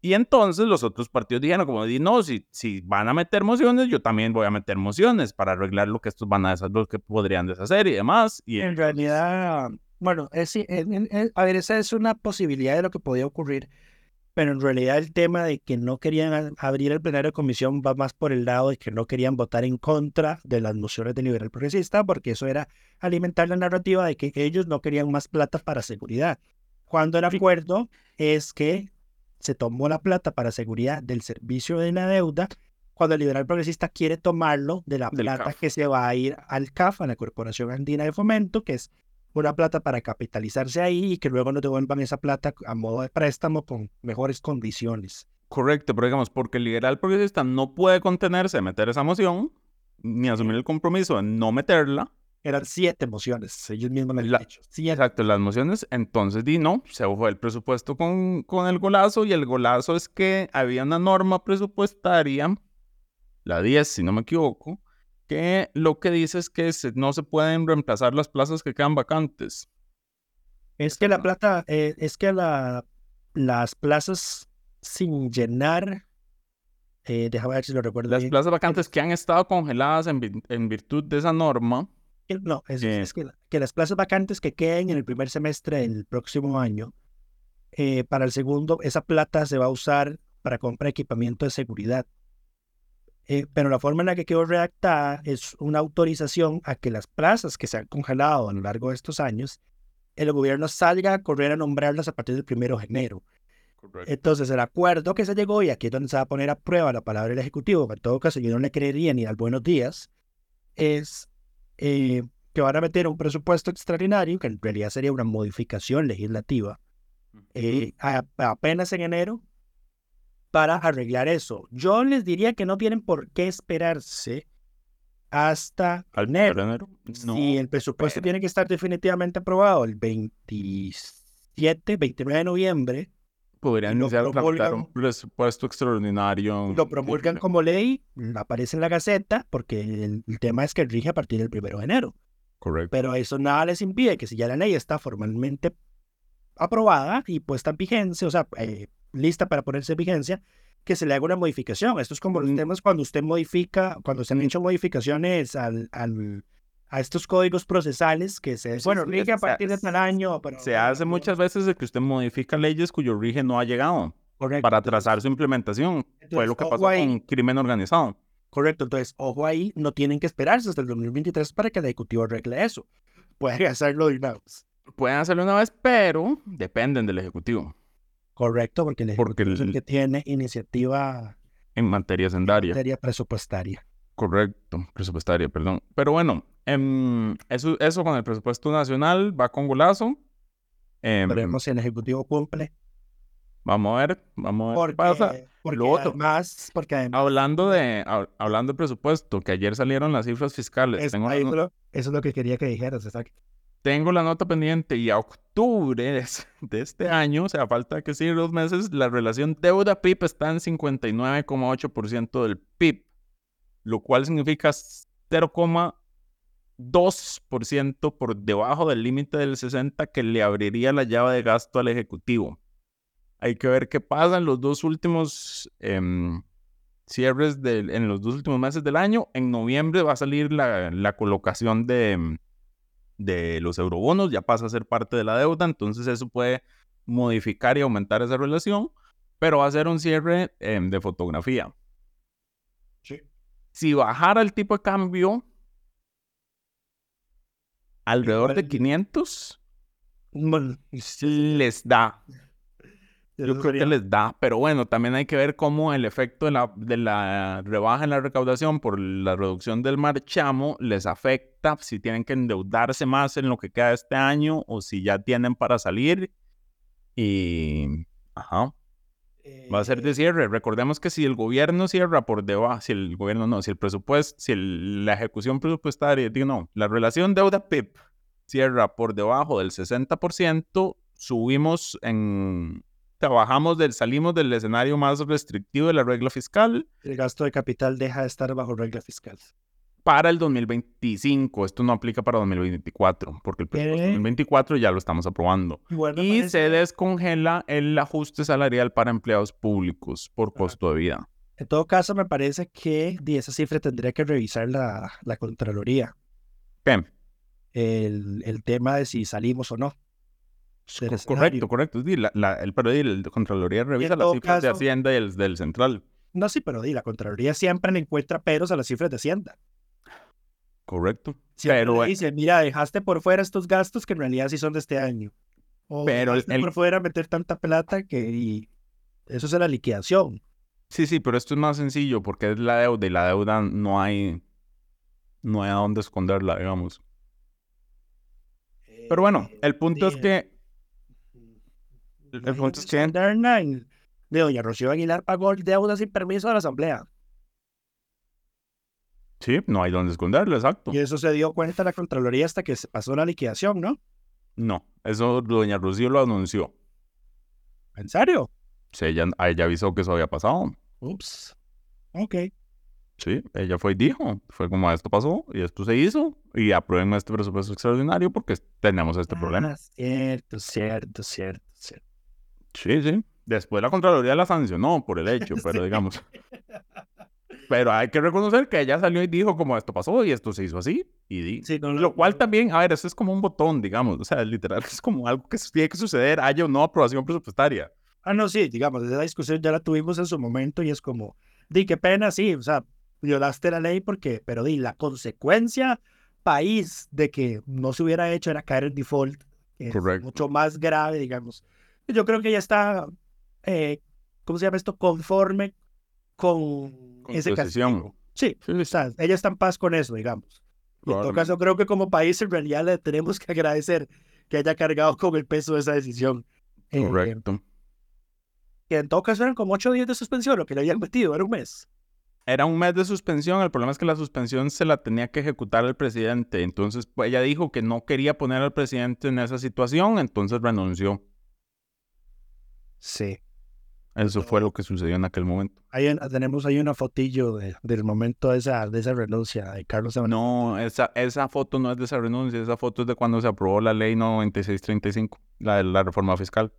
Y entonces los otros partidos dijeron, como di, no, si, si van a meter mociones, yo también voy a meter mociones para arreglar lo que estos van a deshacer, lo que podrían deshacer y demás. Y En realidad, bueno, es, en- en- a ver, esa es una posibilidad de lo que podía ocurrir, pero en realidad el tema de que no querían abrir el plenario de comisión va más por el lado de que no querían votar en contra de las mociones del liberal progresista, porque eso era alimentar la narrativa de que ellos no querían más plata para seguridad. Cuando el acuerdo es que se tomó la plata para seguridad del servicio de la deuda, cuando el liberal progresista quiere tomarlo de la plata que se va a ir al CAF, a la Corporación Andina de Fomento, que es una plata para capitalizarse ahí y que luego nos devuelvan esa plata a modo de préstamo con mejores condiciones. Correcto, pero digamos, porque el liberal progresista no puede contenerse de meter esa moción, ni asumir el compromiso de no meterla. Eran siete mociones, ellos mismos lo han dicho. Siete. Exacto, las mociones. Entonces, di no, se fue el presupuesto con, con el golazo y el golazo es que había una norma presupuestaria, la 10, si no me equivoco, que lo que dice es que se- no se pueden reemplazar las plazas que quedan vacantes. Es que la plata, eh, es que la, las plazas sin llenar, eh, déjame ver si lo recuerdo Las bien. plazas vacantes que han estado congeladas en, vi- en virtud de esa norma, No, es, Eh. es que, que las plazas vacantes que queden en el primer semestre del próximo año, eh, para el segundo, esa plata se va a usar para compra de equipamiento de seguridad. Eh, pero la forma en la que quedó redactada es una autorización a que las plazas que se han congelado a lo largo de estos años, el gobierno salga a correr a nombrarlas a partir del primero de enero. Entonces, el acuerdo que se llegó, y aquí es donde se va a poner a prueba la palabra del Ejecutivo, que en todo caso yo no le creería ni al buenos días, es eh, que van a meter un presupuesto extraordinario, que en realidad sería una modificación legislativa, eh, a- apenas en enero, para arreglar eso. Yo les diría que no tienen por qué esperarse hasta al enero. enero. No, si el presupuesto pero- tiene que estar definitivamente aprobado el 27, 29 de noviembre, podrían iniciar un presupuesto extraordinario. lo promulgan como ley, aparece en la Gaceta, porque el, el tema es que rige a partir del primero de enero. Correcto. Pero eso nada les impide que si ya la ley está formalmente aprobada y puesta en vigencia, o sea, eh, lista para ponerse en vigencia, que se le haga una modificación. Esto es como los temas cuando usted modifica, cuando se han hecho modificaciones al, al- a estos códigos procesales que se, bueno, rige a partir de tal año. Pero, Se hace muchas veces de que usted modifica leyes cuyo origen no ha llegado Correcto. para trazar su implementación. Fue entonces, lo que pasó ahí. con crimen organizado. Correcto, entonces, ojo ahí, no tienen que esperarse hasta el 2023 para que el Ejecutivo arregle eso. Pueden hacerlo de una vez. Pueden hacerlo una vez, pero dependen del Ejecutivo Correcto, porque el Porque Ejecutivo es el que tiene iniciativa en materia en sendaria. materia presupuestaria. Correcto, presupuestaria, perdón. Pero bueno, em, eso, eso con el presupuesto nacional va con golazo. Em, Veremos si el Ejecutivo cumple. vamos a ver, vamos a ver Porque, qué pasa. porque Lo otro. además, porque además, Hablando de, hab- hablando de presupuesto, que ayer salieron las cifras fiscales. es- tengo, ahí eso es lo que quería que dijeras, exacto. Tengo la nota pendiente y a octubre de, es- de este año, o sea, falta que sí dos meses, la relación deuda-PIB está en 59,8% del PIB, lo cual significa 0,2% por debajo del límite del 60 que le abriría la llave de gasto al Ejecutivo. Hay que ver qué pasa en los dos últimos em, cierres del- en los dos últimos meses del año. En noviembre va a salir la, la colocación de, em, de los eurobonos, ya pasa a ser parte de la deuda, entonces eso puede modificar y aumentar esa relación, pero va a ser un cierre em, de fotografía. Sí. Si bajara el tipo de cambio alrededor de Igual- 500, Bueno, les da. Yo creo que les da, pero bueno, también hay que ver cómo el efecto de la, de la rebaja en la recaudación por la reducción del marchamo les afecta si tienen que endeudarse más en lo que queda este año o si ya tienen para salir. Y, ajá, va a ser de eh, cierre. Recordemos que si el gobierno cierra por debajo, si el gobierno no, si el presupuesto, si el- la ejecución presupuestaria, digo, no, la relación deuda-PIB cierra por debajo del 60%, subimos en, trabajamos del, salimos del escenario más restrictivo de la regla fiscal el gasto de capital deja de estar bajo regla fiscal. para el 2025. Esto no aplica para 2024, porque el presupuesto ¿Qué? 2024 ya lo estamos aprobando. Y parece- se descongela el ajuste salarial para empleados públicos por costo de vida. En todo caso, me parece que de esa cifra tendría que revisar la, la Contraloría. El, el tema de si salimos o no. Del Correcto, correcto. Sí, la- la- el, pero el Contraloría revisa las cifras de Hacienda y el del Central. No, sí, pero la Contraloría siempre le encuentra peros a las cifras de Hacienda. Correcto. Siempre Pero, le dice, mira, dejaste por fuera estos gastos que en realidad sí son de este año. O Pero el- dejaste el- por fuera meter tanta plata que y eso es la liquidación. Sí, sí, pero esto es más sencillo porque es la deuda y la deuda no hay, no hay a dónde esconderla, digamos. Pero bueno, Eh, el punto es que, el punto es que, en- De doña Rocío Aguilar pagó deuda sin permiso de la Asamblea. sí, no hay dónde esconderla, exacto. Y eso se dio cuenta la Contraloría hasta que se pasó la liquidación, ¿no? No, eso doña Rocío lo anunció. ¿En serio? Sea, ella, ella avisó que eso había pasado. Ups. Ok. Sí, ella fue y dijo, fue como esto pasó y esto se hizo y aprueben este presupuesto extraordinario porque tenemos este problema. Ah, cierto, cierto, cierto, cierto. Sí, sí. Después la Contraloría la sancionó por el hecho, pero digamos. Pero hay que reconocer que ella salió y dijo como esto pasó y esto se hizo así. Y di- Sí, no, no, lo cual no. también, a ver, eso es como un botón, digamos. O sea, literal, es como algo que tiene que suceder, haya o no aprobación presupuestaria. Ah, no, sí, digamos, esa discusión ya la tuvimos en su momento y es como, di, qué pena, sí, o sea, violaste la ley porque, pero di, la consecuencia país de que no se hubiera hecho era caer en default, que es Correcto. mucho más grave, digamos. Yo creo que ya está, eh, ¿cómo se llama esto? Conforme con, Con ese castigo. Sí, sea, ella está en paz con eso, digamos. Y en todo caso, creo que como país en realidad le tenemos que agradecer que haya cargado con el peso de esa decisión. Eh, Correcto. que en todo caso eran como ocho días de suspensión lo que le habían metido, era un mes. Era un mes de suspensión, el problema es que la suspensión se la tenía que ejecutar el presidente. Entonces, pues, ella dijo que no quería poner al presidente en esa situación, entonces renunció. Sí. Eso fue lo que sucedió en aquel momento. Ahí en- tenemos ahí una fotillo de- del momento de esa, de esa renuncia de Carlos. No, esa, esa foto no es de esa renuncia, esa foto es de cuando se aprobó la ley 9635, la de la reforma fiscal.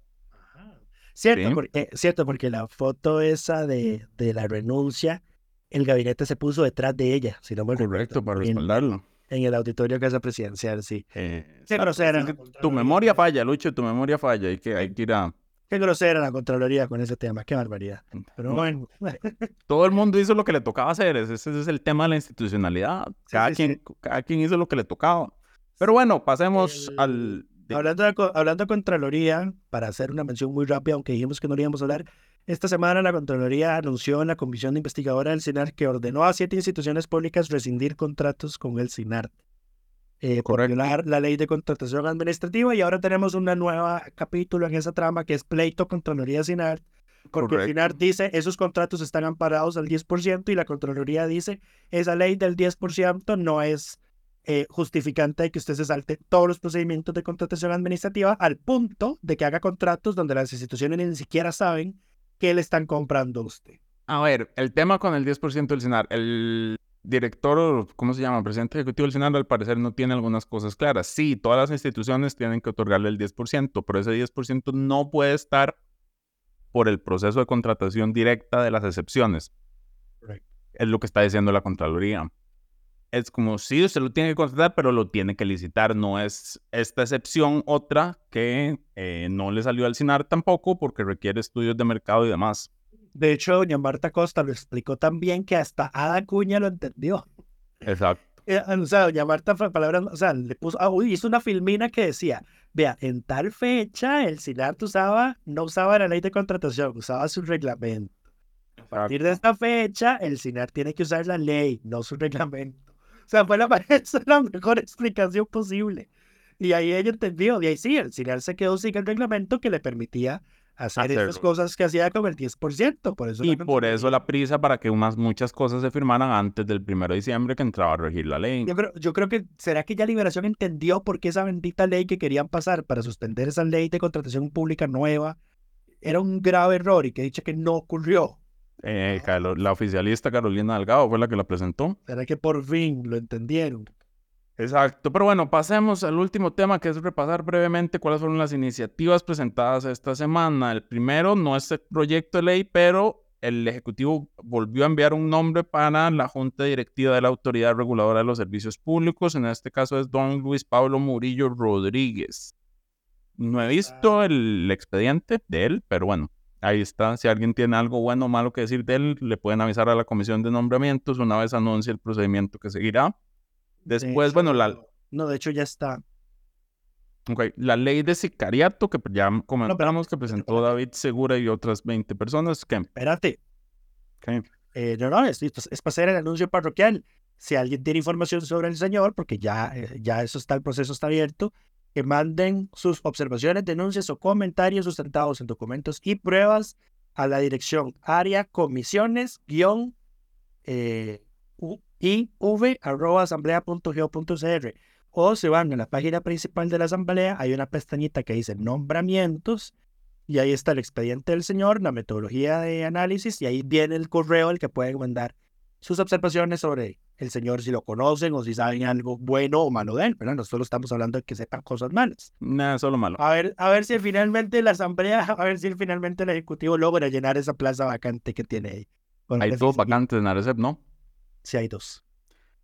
Cierto, Sí. porque, cierto, porque la foto esa de, de la renuncia, el gabinete se puso detrás de ella, si no me Correcto, recuerdo, para respaldarlo. en el auditorio Casa Presidencial, sí. Eh, grosera. Es que tu memoria falla, Lucho, tu memoria falla. Hay que, hay que ir a... Qué grosera la Contraloría con ese tema, qué barbaridad. Pero bueno, Todo el mundo hizo lo que le tocaba hacer. Ese, ese es el tema de la institucionalidad. Cada, sí, quien, sí. cada quien hizo lo que le tocaba. Pero bueno, pasemos El- al... de- Hablando de, hablando de Contraloría, para hacer una mención muy rápida, aunque dijimos que no lo íbamos a hablar, esta semana la Contraloría anunció en la Comisión Investigadora del CINAR que ordenó a siete instituciones públicas rescindir contratos con el CINAR eh, por violar la ley de contratación administrativa y ahora tenemos una nueva capítulo en esa trama que es pleito Contraloría CINAR porque el Correcto. CINAR dice esos contratos están amparados al 10% y la Contraloría dice esa ley del 10% no es eh, justificante de que usted se salte todos los procedimientos de contratación administrativa al punto de que haga contratos donde las instituciones ni siquiera saben qué le están comprando a usted. A ver, el tema con el 10% del CINAR. El director, o ¿cómo se llama? Presidente ejecutivo del CINAR, al parecer no tiene algunas cosas claras. Sí, todas las instituciones tienen que otorgarle el 10%, pero ese 10% no puede estar por el proceso de contratación directa de las excepciones. Es lo que está diciendo la Contraloría. Es como si usted lo tiene que contratar, pero lo tiene que licitar. No es esta excepción otra que eh, no le salió al CINAR tampoco porque requiere estudios de mercado y demás. De hecho, doña Marta Costa lo explicó tan bien que hasta Ada Cuña lo entendió. Exacto. Eh, O sea, doña Marta, palabras, o sea, le puso, ah, uy, hizo una filmina que decía, vea, en tal fecha el SINART usaba, no usaba la ley de contratación, usaba su reglamento. A partir de esta fecha, el SINAR tiene que usar la ley, no su reglamento. O sea, fue la, la mejor explicación posible. Y ahí ella entendió, y ahí sí, el SINAR se quedó sin el reglamento que le permitía hacer estas Hacerlo. cosas que hacía con el 10%. Por eso Y por eso la prisa para que unas, muchas cosas se firmaran antes del 1 de diciembre que entraba a regir la ley. Yo creo, yo creo que, ¿será que ya Liberación entendió por qué esa bendita ley que querían pasar para suspender esa ley de contratación pública nueva era un grave error y que dicho que no ocurrió? Eh, Calo- la oficialista Carolina Delgado fue la que la presentó. ¿Será que por fin lo entendieron? Exacto, pero bueno, pasemos al último tema que es repasar brevemente cuáles fueron las iniciativas presentadas esta semana. El primero no es el proyecto de ley, pero el Ejecutivo volvió a enviar un nombre para la Junta Directiva de la Autoridad Reguladora de los Servicios Públicos. En este caso es don Luis Pablo Murillo Rodríguez. No he visto el expediente de él, pero bueno, ahí está. Si alguien tiene algo bueno o malo que decir de él, le pueden avisar a la Comisión de Nombramientos una vez anuncie el procedimiento que seguirá. De Después, bueno, la, No, de hecho ya está. Ok, la ley de sicariato que ya comentamos que presentó David Segura y otras 20 personas. Que, Espérate. ok, Eh, no, no, es, es, para hacer el anuncio parroquial. Si alguien tiene información sobre el señor, porque ya, eh, ya eso está, el proceso está abierto, que manden sus observaciones, denuncias o comentarios sustentados en documentos y pruebas a la dirección área comisiones guion eh, u- iv arroba asamblea.go.cr o se van a la página principal de la asamblea, hay una pestañita que dice nombramientos y ahí está el expediente del señor, la metodología de análisis y ahí viene el correo al que pueden mandar sus observaciones sobre el señor, si lo conocen o si saben algo bueno o malo de él, ¿verdad? No solo estamos hablando de que sepan cosas malas. Nada, solo malo. A ver, a ver si finalmente la asamblea, a ver si finalmente el ejecutivo logra llenar esa plaza vacante que tiene ahí. Hay dos vacantes en Arecep, ¿no? Sí, hay dos.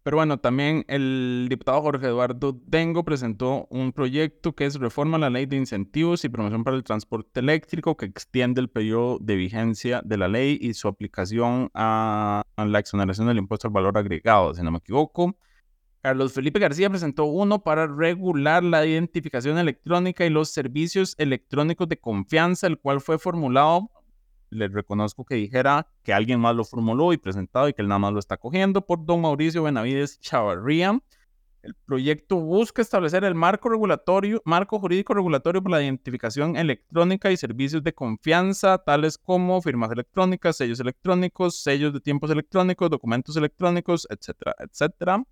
Pero bueno, también el diputado Jorge Eduardo Dengo presentó un proyecto que es reforma a la ley de incentivos y promoción para el transporte eléctrico que extiende el periodo de vigencia de la ley y su aplicación a, la exoneración del impuesto al valor agregado, si no me equivoco. Carlos Felipe García presentó uno para regular la identificación electrónica y los servicios electrónicos de confianza, el cual fue formulado le reconozco que dijera que alguien más lo formuló y presentado y que él nada más lo está cogiendo por don Mauricio Benavides Chavarría. El proyecto busca establecer el marco regulatorio, marco jurídico regulatorio para la identificación electrónica y servicios de confianza, tales como firmas electrónicas, sellos electrónicos, sellos de tiempos electrónicos, documentos electrónicos, etcétera, etcétera.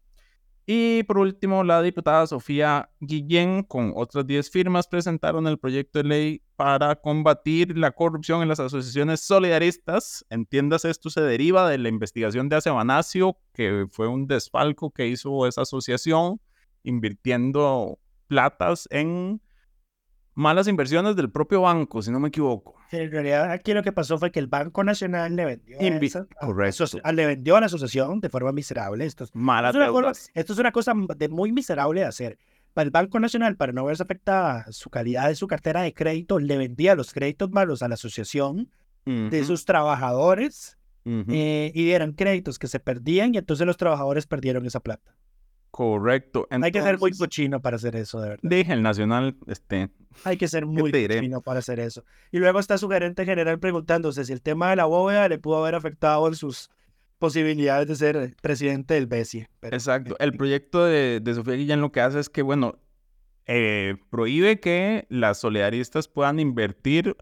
Y por último, la diputada Sofía Guillén, con otras 10 firmas, presentaron el proyecto de ley para combatir la corrupción en las asociaciones solidaristas. Entiéndase, esto se deriva de la investigación de Acebanacio, que fue un desfalco que hizo esa asociación, invirtiendo platas en malas inversiones del propio banco, si no me equivoco. En realidad, aquí lo que pasó fue que el Banco Nacional le vendió, a, Correcto. le vendió a la asociación de forma miserable. Esto es, Malas esto es una cosa de muy miserable de hacer. Para el Banco Nacional, para no verse afectada su calidad de su cartera de crédito, le vendía los créditos malos a la asociación de sus trabajadores eh, y eran créditos que se perdían y entonces los trabajadores perdieron esa plata. Correcto. Hay que ser muy cochino para hacer eso, de verdad. Dije el Nacional, este. Hay que ser muy cochino para hacer eso. Y luego está su gerente general preguntándose si el tema de la bóveda le pudo haber afectado en sus posibilidades de ser presidente del BESIE. Exacto. El proyecto de, Sofía Guillén lo que hace es que, bueno, eh, prohíbe que las solidaristas puedan invertir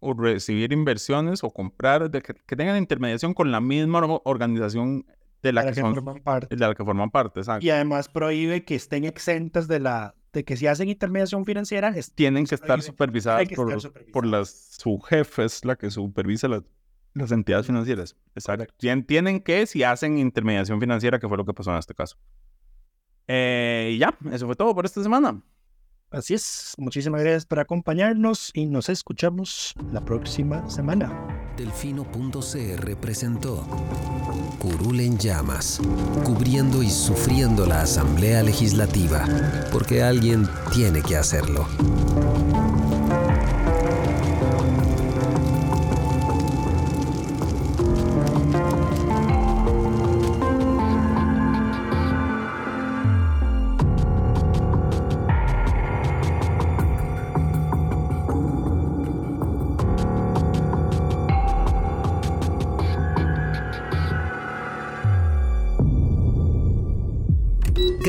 o recibir inversiones o comprar, de que, que tengan intermediación con la misma organización de la, que, forman parte. De la que forman parte, exacto. Y además prohíbe que estén exentas de la de que si hacen intermediación financiera tienen que estar supervisadas por, por las su jefe es la que supervisa las, las entidades financieras. Exacto. Tienen que si hacen intermediación financiera, que fue lo que pasó en este caso. Eh, y ya, eso fue todo por esta semana. Así es, muchísimas gracias por acompañarnos y nos escuchamos la próxima semana. Delfino.cr presentó Curul en llamas, cubriendo y sufriendo la Asamblea Legislativa, porque alguien tiene que hacerlo.